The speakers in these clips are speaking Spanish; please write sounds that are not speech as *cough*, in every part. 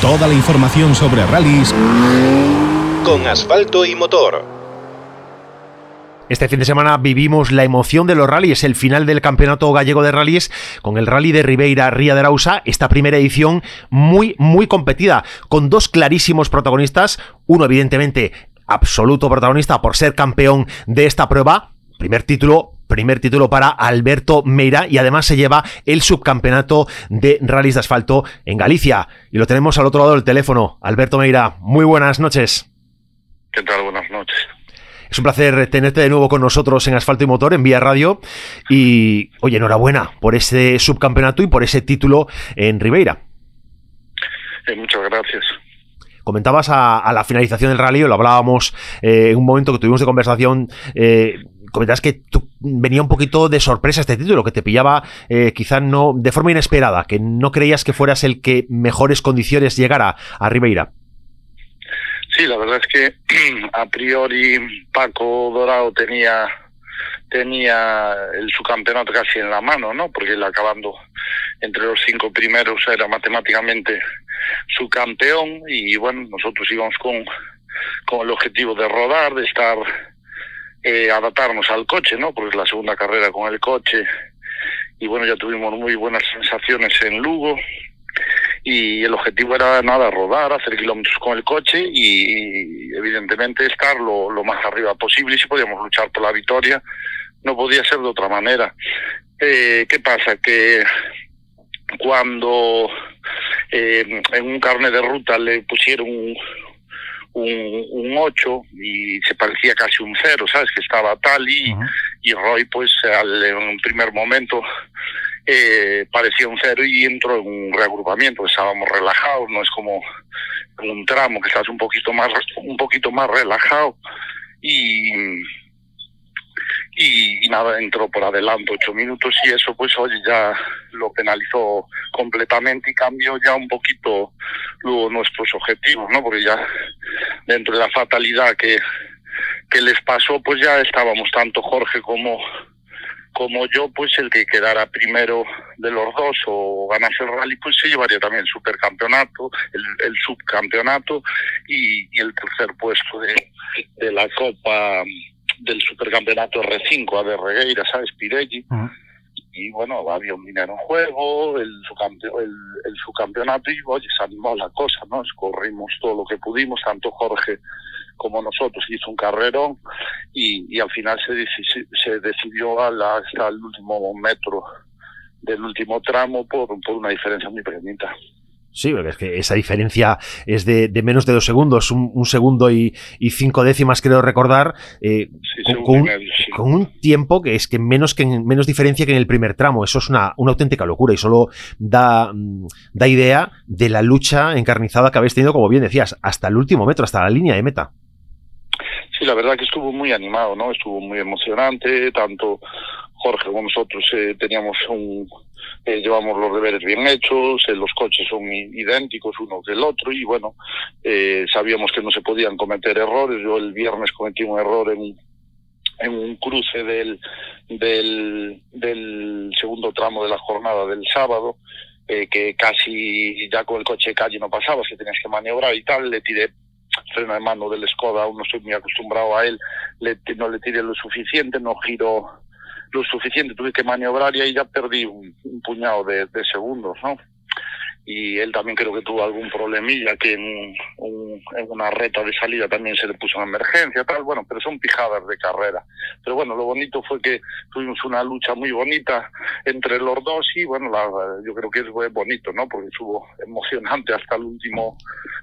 Toda la información sobre rallies con asfalto y motor. Este fin de semana vivimos la emoción de los rallies, el final del Campeonato Gallego de Rallies con el Rally de Ribeira Ría de Arausa, esta primera edición muy, muy competida, con dos clarísimos protagonistas, uno evidentemente absoluto protagonista por ser campeón de esta prueba, primer título primer título para Alberto Meira y además se lleva el subcampeonato de rallies de asfalto en Galicia. Y lo tenemos al otro lado del teléfono. Alberto Meira, muy buenas noches. ¿Qué tal? Buenas noches. Es un placer tenerte de nuevo con nosotros en Asfalto y Motor, en Vía Radio. Y, oye, enhorabuena por ese subcampeonato y por ese título en Ribeira. Eh, muchas gracias. Comentabas a, la finalización del rally, lo hablábamos eh, en un momento que tuvimos de conversación. Eh, comentabas que venía un poquito de sorpresa este título, que te pillaba eh, quizá no de forma inesperada, que no creías que fueras el que mejores condiciones llegara a Ribeira. Sí, la verdad es que *clears throat* a priori Paco Dorado tenía tenía el subcampeonato casi en la mano, ¿no? Porque él acabando entre los cinco primeros era matemáticamente su campeón y bueno, nosotros íbamos con, con el objetivo de rodar, de estar, eh, adaptarnos al coche, ¿no? Porque es la segunda carrera con el coche y bueno, ya tuvimos muy buenas sensaciones en Lugo, y el objetivo era nada, rodar, hacer kilómetros con el coche y, evidentemente estar lo, más arriba posible y si podíamos luchar por la victoria no podía ser de otra manera. Eh, ¿Qué pasa? Que cuando eh, en un carnet de ruta le pusieron un, un, 8 y se parecía casi un 0, ¿sabes? Que estaba tal y, y Roy pues al, en un primer momento eh, parecía un cero y entró en un reagrupamiento, estábamos relajados, no es como un tramo que estás un poquito más un poquito más relajado y y, nada, entró por adelante ocho minutos y eso pues oye ya lo penalizó completamente y cambió ya un poquito luego nuestros objetivos, ¿no? Porque ya dentro de la fatalidad que, que les pasó pues ya estábamos tanto Jorge como como yo, pues el que quedara primero de los dos o ganase el rally, pues se llevaría también el supercampeonato, el, subcampeonato y, el tercer puesto de, la Copa del Supercampeonato R5 de Regueira, ¿sabes? Pirelli. Y bueno, había un dinero en juego, el, el, el subcampeonato y oye, se animó la cosa, ¿no? Corrimos todo lo que pudimos, tanto Jorge como nosotros, hizo un carrerón y, al final se, se decidió hasta el último metro del último tramo por, por una diferencia muy pequeñita. Sí, porque es que esa diferencia es de, menos de dos segundos, un, segundo y, cinco décimas, creo recordar, eh, con, un, tiempo que es que menos que menos diferencia que en el primer tramo. Eso es una, una auténtica locura y solo da, mm, da idea de la lucha encarnizada que habéis tenido, como bien decías, hasta el último metro, hasta la línea de meta. Sí, la verdad que estuvo muy animado, ¿no? Estuvo muy emocionante, tanto Jorge como nosotros eh, teníamos un, eh, llevamos los deberes bien hechos, eh, los coches son idénticos uno del otro y bueno, eh, sabíamos que no se podían cometer errores. Yo el viernes cometí un error en, en un cruce del, del, segundo tramo de la jornada del sábado, que casi ya con el coche de calle no pasabas, que tenías que maniobrar y tal, le tiré freno de mano del Skoda, aún no estoy muy acostumbrado a él, le, no le tiré lo suficiente, no giro lo suficiente, tuve que maniobrar y ahí ya perdí un, puñado de, segundos, ¿no? y él también creo que tuvo algún problemilla que en, en, una reta de salida también se le puso una emergencia tal bueno pero son pijadas de carrera. Pero bueno lo bonito fue que tuvimos una lucha muy bonita entre los dos y bueno la, yo creo que fue bonito no porque estuvo emocionante hasta el último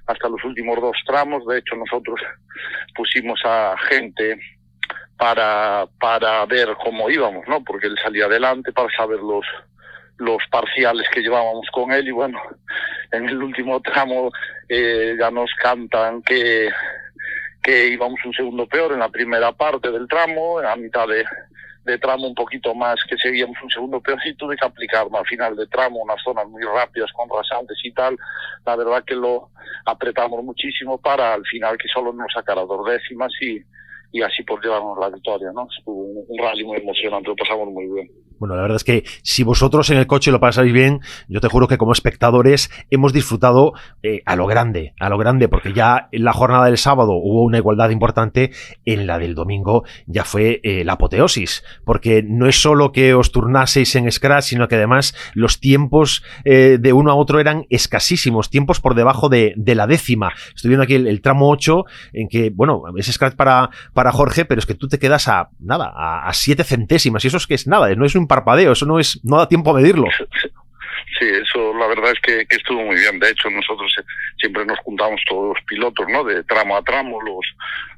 hasta los últimos dos tramos. De hecho nosotros pusimos a gente para, para ver cómo íbamos, ¿no? Porque él salía adelante para saber los, los parciales que llevábamos con él y bueno, en el último tramo eh, ya nos cantan que, que íbamos un segundo peor en la primera parte del tramo, en la mitad de, de tramo un poquito más que seguíamos un segundo peor y tuve que aplicarme al final de tramo unas zonas muy rápidas con rasantes y tal, la verdad que lo apretamos muchísimo para al final que solo nos sacara dos décimas y y así por llevarnos la victoria, ¿no? Estuvo un, rally muy emocionante, lo pasamos muy bien. Bueno, la verdad es que si vosotros en el coche lo pasáis bien, yo te juro que como espectadores hemos disfrutado eh, a lo grande, a lo grande, porque ya en la jornada del sábado hubo una igualdad importante, en la del domingo ya fue eh, la apoteosis, porque no es solo que os turnaseis en Scratch, sino que además los tiempos eh, de uno a otro eran escasísimos, tiempos por debajo de, la décima. Estoy viendo aquí el, tramo 8, en que, bueno, es Scratch para, para Jorge, pero es que tú te quedas a nada, a, a siete centésimas, y eso es que es nada, no es un parpadeo, eso no es, no da tiempo a medirlo. Sí, eso la verdad es que, estuvo muy bien. De hecho, nosotros eh, siempre nos juntamos todos los pilotos, ¿no? De tramo a tramo, los,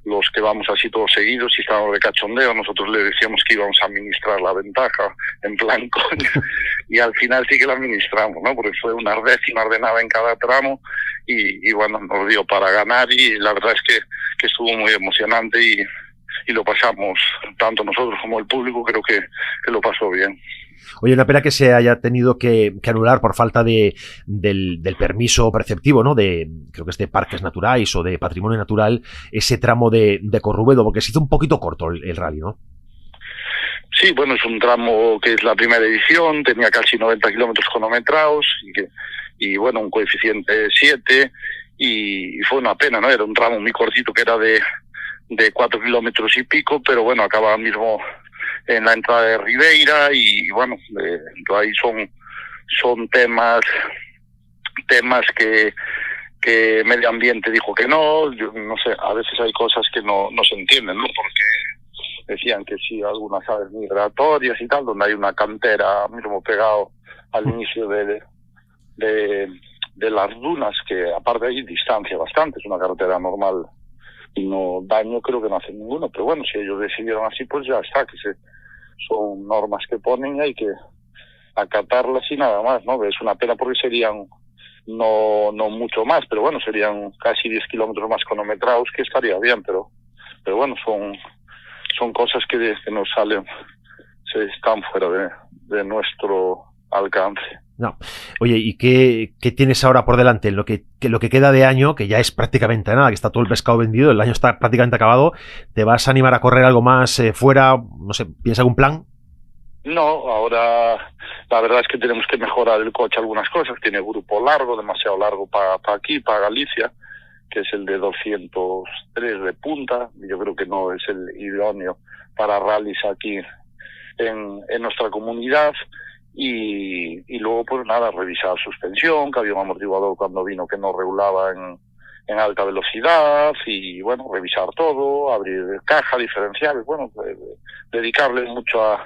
los que vamos así todos seguidos y estábamos de cachondeo. Nosotros le decíamos que íbamos a administrar la ventaja, en plan *laughs* coño. Y al final sí que la administramos, ¿no? Porque fue una décima ordenada en cada tramo y, y bueno, nos dio para ganar y la verdad es que estuvo muy emocionante y, y lo pasamos, tanto nosotros como el público, creo que, lo pasó bien. Oye, una pena que se haya tenido que, anular por falta de, del, permiso perceptivo, ¿no? De, creo que es de parques naturales o de patrimonio natural, ese tramo de, de Corrubedo, porque se hizo un poquito corto el, rally, ¿no? Sí, bueno, es un tramo que es la primera edición, tenía casi 90 kilómetros cronometrados y, y, bueno, un coeficiente 7 y, fue una pena, ¿no? Era un tramo muy cortito que era de, de cuatro kilómetros y pico, pero bueno, acaba mismo en la entrada de Ribeira y bueno, eh, ahí son, son temas, temas que, que medio ambiente dijo que no, yo no sé, a veces hay cosas que no, no se entienden, ¿no? Porque decían que sí, algunas aves migratorias y tal, donde hay una cantera mismo pegado al inicio de, de, de las dunas, que aparte hay distancia bastante, es una carretera normal y no daño creo que no hace ninguno, pero bueno, si ellos decidieron así, pues ya está, que se, son normas que ponen y hay que acatarlas y nada más, ¿no? Es una pena porque serían no no mucho más, pero bueno, serían casi 10 kilómetros más cronometrados, que estaría bien, pero pero bueno, son son cosas que, que nos salen, se están fuera de, de nuestro alcance. No. Oye, ¿y qué, qué, tienes ahora por delante? Lo que, lo que queda de año, que ya es prácticamente nada, que está todo el pescado vendido, el año está prácticamente acabado, ¿te vas a animar a correr algo más eh, fuera? No sé, ¿piensas algún plan? No, ahora la verdad es que tenemos que mejorar el coche algunas cosas. Tiene grupo largo, demasiado largo para aquí, para Galicia, que es el de 203 de punta. Yo creo que no es el idóneo para rallies aquí en, en nuestra comunidad y, y luego pues nada, revisar suspensión, que había un amortiguador cuando vino que no regulaba en, en alta velocidad y bueno, revisar todo, abrir caja, diferenciales, bueno, dedicarle mucho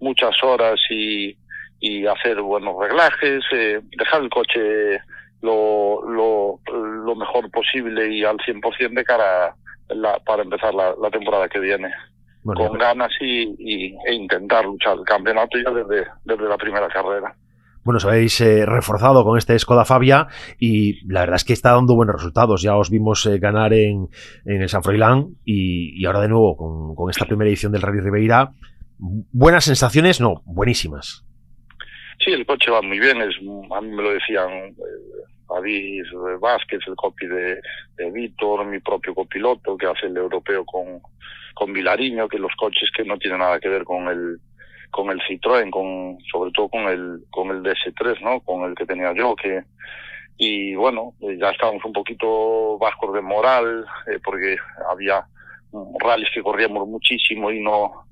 muchas horas y, y hacer buenos reglajes, eh, dejar el coche lo, lo, mejor posible y al 100% de cara la, para empezar la temporada que viene con ganas y, e intentar luchar el campeonato ya desde, desde la primera carrera. Bueno, os habéis eh, reforzado con este Skoda Fabia y la verdad es que está dando buenos resultados. Ya os vimos eh, ganar en, en, el San Froilán y, y, ahora de nuevo con, con, esta primera edición del Rally Ribeira. Buenas sensaciones, no, buenísimas. Sí, el coche va muy bien. Es, a mí me lo decían eh, David Vázquez, el copy de, Víctor, mi propio copiloto que hace el europeo con, con Vilariño, que los coches que no tienen nada que ver con el con el Citroën, con sobre todo con el con el DS3, ¿no? Con el que tenía yo, que y bueno, ya estábamos un poquito bajos de moral eh, porque había rallies que corríamos muchísimo y no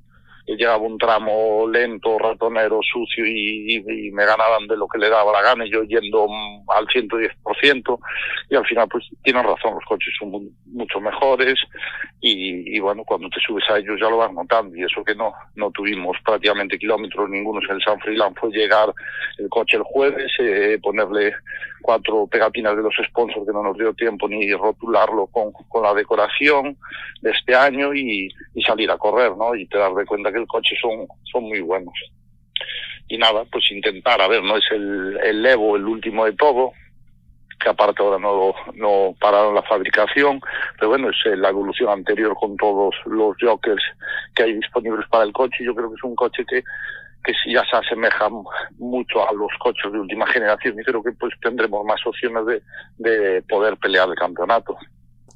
llegaba un tramo lento, ratonero, sucio y, me ganaban de lo que le daba la gana y yo yendo al 110% y al final pues tienen razón, los coches son mucho mejores y, bueno, cuando te subes a ellos ya lo vas notando y eso que no no tuvimos prácticamente kilómetros ninguno en San Freeland fue llegar el coche el jueves, eh, ponerle cuatro pegatinas de los sponsors que no nos dio tiempo ni rotularlo con, con la decoración de este año y, y salir a correr, ¿no? Y te das de cuenta que el coche son, son muy buenos. Y nada, pues intentar, a ver, no es el, el Evo el último de todo, que aparte ahora no, no pararon la fabricación, pero bueno, es la evolución anterior con todos los jokers que hay disponibles para el coche. Yo creo que es un coche que que ya se asemeja mucho a los coches de última generación y creo que pues tendremos más opciones de, de poder pelear el campeonato.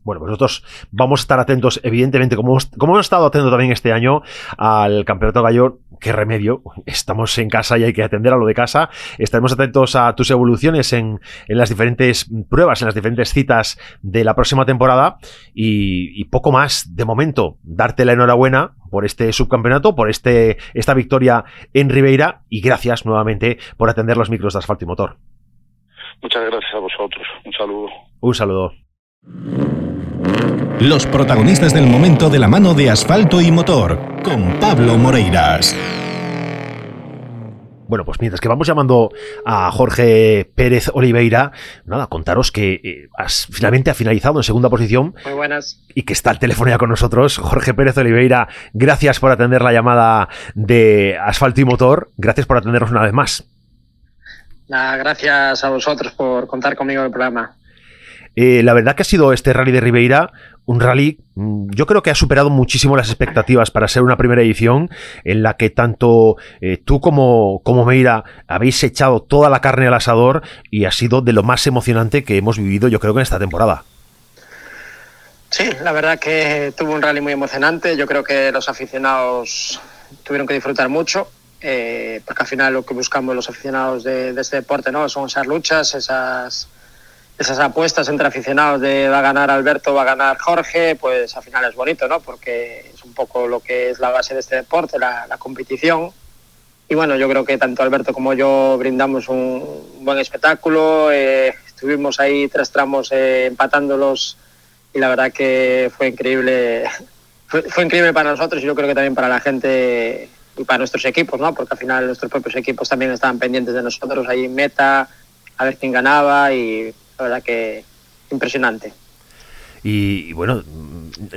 Bueno, pues nosotros vamos a estar atentos, evidentemente, como, como hemos estado atentos también este año al Campeonato Gallo, qué remedio, estamos en casa y hay que atender a lo de casa. Estaremos atentos a tus evoluciones en, las diferentes pruebas, en las diferentes citas de la próxima temporada y, poco más de momento. Darte la enhorabuena por este subcampeonato, por este, esta victoria en Ribeira y gracias nuevamente por atender los micros de asfalto y motor. Muchas gracias a vosotros. Un saludo. Un saludo. Los protagonistas del momento de la mano de asfalto y motor, con Pablo Moreiras. Bueno, pues mientras que vamos llamando a Jorge Pérez Oliveira, nada, contaros que eh, finalmente ha finalizado en segunda posición. Muy buenas. Y que está al teléfono ya con nosotros. Jorge Pérez Oliveira, gracias por atender la llamada de Asfalto y Motor. Gracias por atendernos una vez más. gracias a vosotros por contar conmigo en el programa. Eh, la verdad que ha sido este rally de Ribeira un rally, mm, yo creo que ha superado muchísimo las expectativas para ser una primera edición en la que tanto eh, tú como, como Meira habéis echado toda la carne al asador y ha sido de lo más emocionante que hemos vivido yo creo que en esta temporada. Sí, la verdad que tuvo un rally muy emocionante. Yo creo que los aficionados tuvieron que disfrutar mucho, eh, porque al final lo que buscamos los aficionados de, de este deporte no son esas luchas, esas esas apuestas entre aficionados de va a ganar Alberto, va a ganar Jorge, pues al final es bonito, ¿no? Porque es un poco lo que es la base de este deporte, la, competición. Y bueno, yo creo que tanto Alberto como yo brindamos un buen espectáculo. Eh, estuvimos ahí tres tramos eh, empatándolos y la verdad que fue increíble. *laughs* Fue, increíble para nosotros y yo creo que también para la gente y para nuestros equipos, ¿no? Porque al final nuestros propios equipos también estaban pendientes de nosotros ahí meta, a ver quién ganaba y la verdad que impresionante. Y, bueno,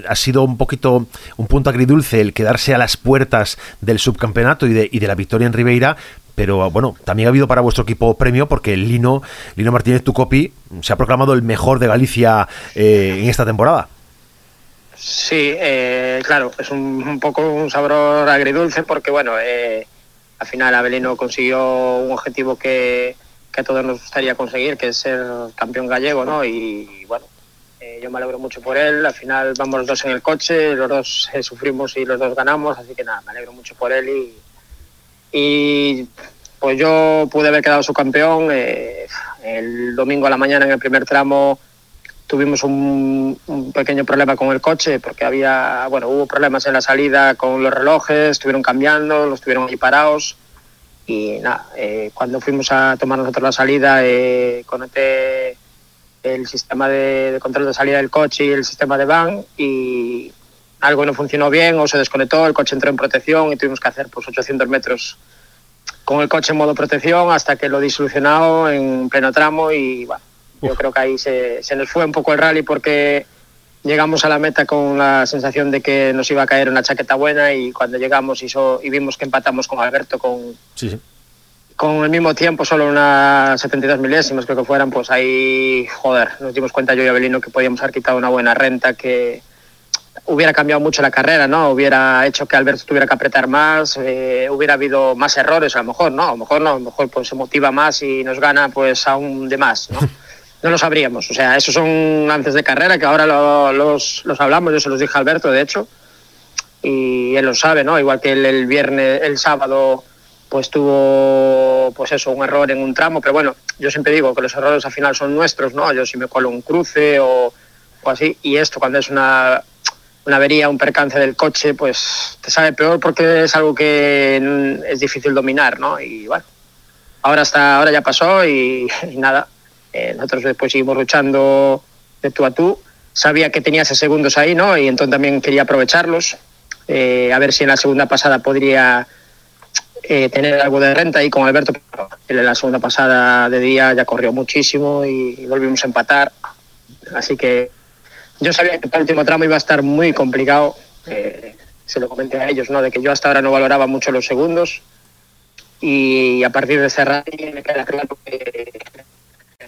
ha sido un poquito un punto agridulce el quedarse a las puertas del subcampeonato y de, y de la victoria en Ribeira, pero bueno, también ha habido para vuestro equipo premio porque Lino, Lino Martínez Tucopi se ha proclamado el mejor de Galicia eh, en esta temporada. Sí, eh, claro, es un, poco un sabor agridulce porque bueno, eh, al final Abelino consiguió un objetivo que, que a todos nos gustaría conseguir, que es ser campeón gallego, ¿no? Y, bueno, eh, yo me alegro mucho por él. Al final vamos los dos en el coche, los dos eh, sufrimos y los dos ganamos, así que nada, me alegro mucho por él y, y pues yo pude haber quedado su campeón. Eh, el domingo a la mañana en el primer tramo tuvimos un, un, pequeño problema con el coche porque había, bueno, hubo problemas en la salida con los relojes, estuvieron cambiando, los tuvieron ahí parados y nada, eh, cuando fuimos a tomar nosotros la salida, eh, conecté el sistema de, control de salida del coche y el sistema de van y algo no funcionó bien o se desconectó, el coche entró en protección y tuvimos que hacer pues 800 metros con el coche en modo protección hasta que lo disolucionado en pleno tramo y bueno, yo creo que ahí se, se nos fue un poco el rally porque llegamos a la meta con la sensación de que nos iba a caer una chaqueta buena y cuando llegamos y, y vimos que empatamos con Alberto con, con el mismo tiempo, solo unas 72 milésimas creo que fueran, pues ahí, joder, nos dimos cuenta yo y Abelino que podíamos haber quitado una buena renta que hubiera cambiado mucho la carrera, ¿no? Hubiera hecho que Alberto tuviera que apretar más, eh, hubiera habido más errores a lo mejor, ¿no? A lo mejor no, a lo mejor pues se motiva más y nos gana pues aún de más, ¿no? *laughs* no lo sabríamos. O sea, esos son antes de carrera, que ahora los, los, hablamos, yo se los dije a Alberto, de hecho, y él lo sabe, ¿no? Igual que el, el viernes, el sábado, pues tuvo, pues eso, un error en un tramo, pero bueno, yo siempre digo que los errores al final son nuestros, ¿no? Yo si me colo un cruce o, o así, y esto cuando es una, una avería, un percance del coche, pues te sabe peor porque es algo que es difícil dominar, ¿no? Y bueno, ahora, está, ahora ya pasó y *laughs* nada, eh, nosotros después seguimos luchando de tú a tú. Sabía que tenía esos segundos ahí, ¿no? Y entonces también quería aprovecharlos. Eh, a ver si en la segunda pasada podría eh, tener algo de renta ahí con Alberto. En la segunda pasada de día ya corrió muchísimo y volvimos a empatar. Así que yo sabía que el último tramo iba a estar muy complicado. se lo comenté a ellos, ¿no? De que yo hasta ahora no valoraba mucho los segundos. Y a partir de ese rally me queda claro que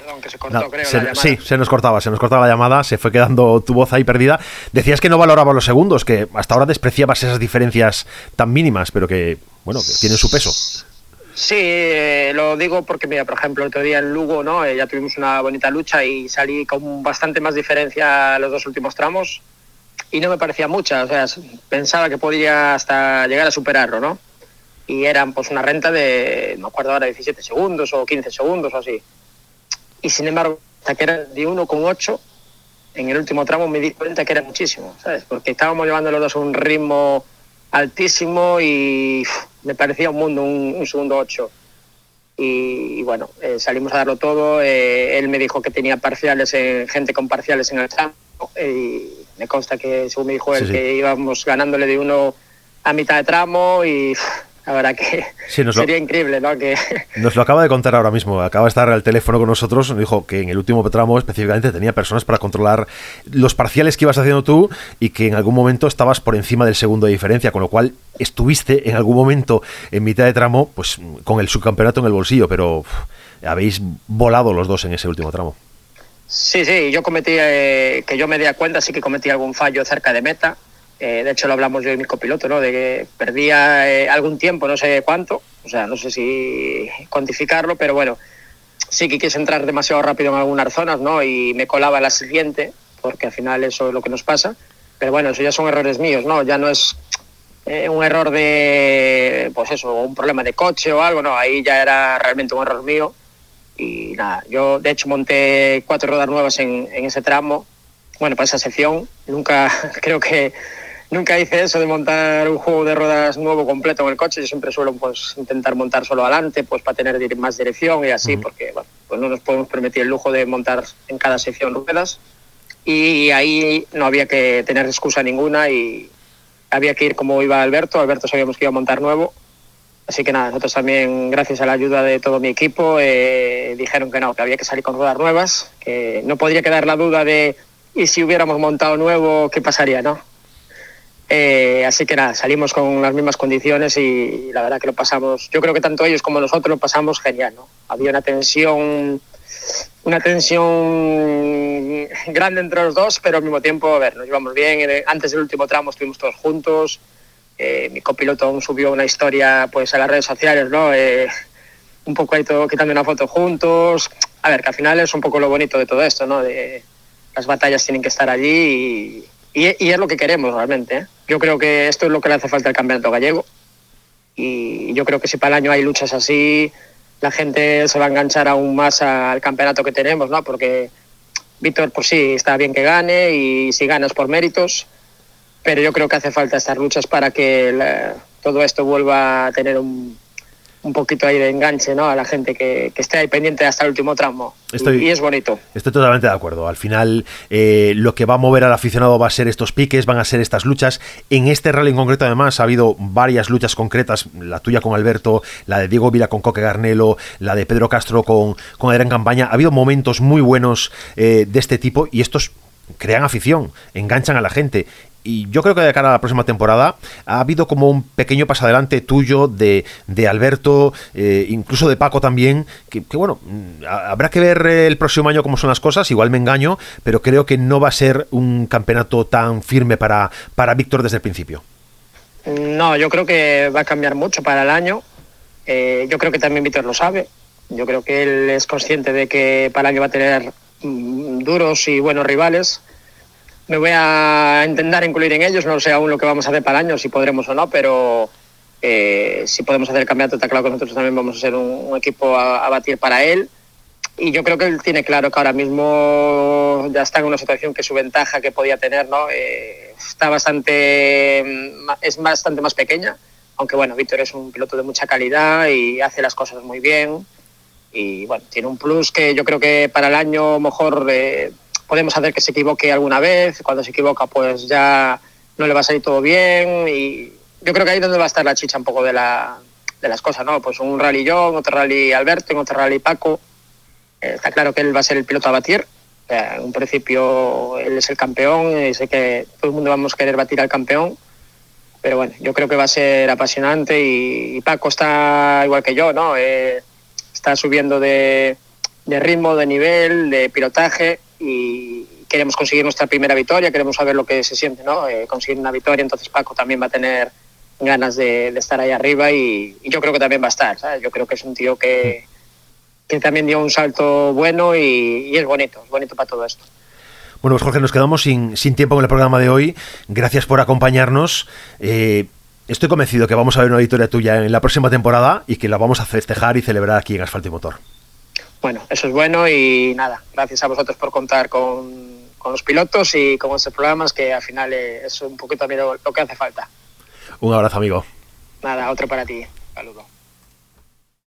Perdón, que se cortó, creo. Sí, se nos cortaba, se nos cortaba la llamada, se fue quedando tu voz ahí perdida. Decías que no valorabas los segundos, que hasta ahora despreciabas esas diferencias tan mínimas, pero que, bueno, que tienen su peso. Sí, eh, lo digo porque, mira, por ejemplo, el otro día en Lugo, ¿no? Eh, ya tuvimos una bonita lucha y salí con bastante más diferencia los dos últimos tramos y no me parecía mucha, o sea, pensaba que podría hasta llegar a superarlo, ¿no? Y eran pues una renta de, no me acuerdo ahora, 17 segundos o 15 segundos o así. Y sin embargo, hasta que era de 1,8, en el último tramo me di cuenta que era muchísimo, ¿sabes? Porque estábamos llevando los dos a un ritmo altísimo y me parecía un mundo, un, segundo ocho. Y, bueno, eh, salimos a darlo todo. Eh, él me dijo que tenía parciales, en, gente con parciales en el tramo. y me consta que, según me dijo él, que íbamos ganándole de uno a mitad de tramo y la verdad que sería increíble, ¿no? Que... Nos lo acaba de contar ahora mismo, acaba de estar al teléfono con nosotros, nos dijo que en el último tramo específicamente tenía personas para controlar los parciales que ibas haciendo tú y que en algún momento estabas por encima del segundo de diferencia, con lo cual estuviste en algún momento en mitad de tramo pues con el subcampeonato en el bolsillo, pero habéis volado los dos en ese último tramo. Sí, sí, yo cometí, eh, que yo me di cuenta, sí que cometí algún fallo cerca de meta, eh, de hecho, lo hablamos yo y mi copiloto, ¿no? De que perdía eh, algún tiempo, no sé cuánto, o sea, no sé si cuantificarlo, pero bueno, sí que quise entrar demasiado rápido en algunas zonas, ¿no? Y me colaba la siguiente, porque al final eso es lo que nos pasa. Pero bueno, eso ya son errores míos, ¿no? Ya no es eh, un error de, pues eso, un problema de coche o algo, no, ahí ya era realmente un error mío. Y nada, yo de hecho monté cuatro ruedas nuevas en, en ese tramo, bueno, para esa sección. Nunca, *laughs* creo que nunca hice eso de montar un juego de ruedas nuevo completo en el coche. Yo siempre suelo pues, intentar montar solo adelante pues, para tener más dirección y así, porque bueno, pues no nos podemos permitir el lujo de montar en cada sección ruedas. Y ahí no había que tener excusa ninguna y había que ir como iba Alberto. Alberto sabíamos que iba a montar nuevo. Así que nada, nosotros también, gracias a la ayuda de todo mi equipo, eh, dijeron que no, que había que salir con ruedas nuevas, que no podría quedar la duda de y si hubiéramos montado nuevo, ¿qué pasaría, no? Eh, así que nada, salimos con las mismas condiciones y, la verdad que lo pasamos, yo creo que tanto ellos como nosotros lo pasamos genial, ¿no? Había una tensión, una tensión grande entre los dos, pero al mismo tiempo, a ver, nos llevamos bien. Antes del último tramo estuvimos todos juntos. Eh, mi copiloto aún subió una historia pues a las redes sociales, ¿no? Eh, un poco ahí todo, quitando una foto juntos. A ver, que al final es un poco lo bonito de todo esto, ¿no? De, las batallas tienen que estar allí y, y, es lo que queremos realmente. ¿eh? Yo creo que esto es lo que le hace falta al campeonato gallego y yo creo que si para el año hay luchas así, la gente se va a enganchar aún más al campeonato que tenemos, ¿no? Porque Víctor, por sí, está bien que gane y si ganas por méritos, pero yo creo que hace falta estas luchas para que todo esto vuelva a tener un, un poquito ahí de enganche ¿no? a la gente que, esté ahí pendiente hasta el último tramo. y, es bonito. Estoy totalmente de acuerdo. Al final, eh, lo que va a mover al aficionado va a ser estos piques, van a ser estas luchas. En este rally en concreto, además, ha habido varias luchas concretas: la tuya con Alberto, la de Diego Vila con Coque Garnelo, la de Pedro Castro con, con Adrián Campaña. Ha habido momentos muy buenos eh, de este tipo y estos crean afición, enganchan a la gente y yo creo que de cara a la próxima temporada ha habido como un pequeño paso adelante tuyo, de, de Alberto, eh, incluso de Paco también, que, bueno, mm, habrá que ver el próximo año cómo son las cosas, igual me engaño, pero creo que no va a ser un campeonato tan firme para, para Víctor desde el principio. No, yo creo que va a cambiar mucho para el año. Eh, yo creo que también Víctor lo sabe. Yo creo que él es consciente de que para el año va a tener duros y buenos rivales me voy a intentar incluir en ellos, no sé aún lo que vamos a hacer para el año, si podremos o no, pero eh, si podemos hacer el campeonato, está claro que nosotros también vamos a ser un, equipo a, batir para él. Y yo creo que él tiene claro que ahora mismo ya está en una situación que su ventaja que podía tener ¿no? Eh, está bastante, es bastante más pequeña, aunque bueno, Víctor es un piloto de mucha calidad y hace las cosas muy bien. Y bueno, tiene un plus que yo creo que para el año mejor eh, podemos hacer que se equivoque alguna vez, cuando se equivoca pues ya no le va a salir todo bien y yo creo que ahí es donde va a estar la chicha un poco de, la, de las cosas, ¿no? Pues un rally John, otro rally Alberto, otro rally Paco. Eh, está claro que él va a ser el piloto a batir. en un principio él es el campeón y sé que todo el mundo vamos a querer batir al campeón. Pero bueno, yo creo que va a ser apasionante y, Paco está igual que yo, ¿no? Eh, está subiendo de, de ritmo, de nivel, de pilotaje y queremos conseguir nuestra primera victoria, queremos saber lo que se siente, ¿no? Eh, conseguir una victoria, entonces Paco también va a tener ganas de, estar ahí arriba y, yo creo que también va a estar. Yo creo que es un tío que, que también dio un salto bueno y, es bonito, es bonito para todo esto. Bueno, pues Jorge, nos quedamos sin, sin tiempo en el programa de hoy. Gracias por acompañarnos. Eh, estoy convencido que vamos a ver una victoria tuya en la próxima temporada y que la vamos a festejar y celebrar aquí en Asfalto y Motor. Bueno, eso es bueno y nada, gracias a vosotros por contar con, con los pilotos y con estos programas que al final es un poquito también lo que hace falta. Un abrazo, amigo. Nada, otro para ti. Saludos.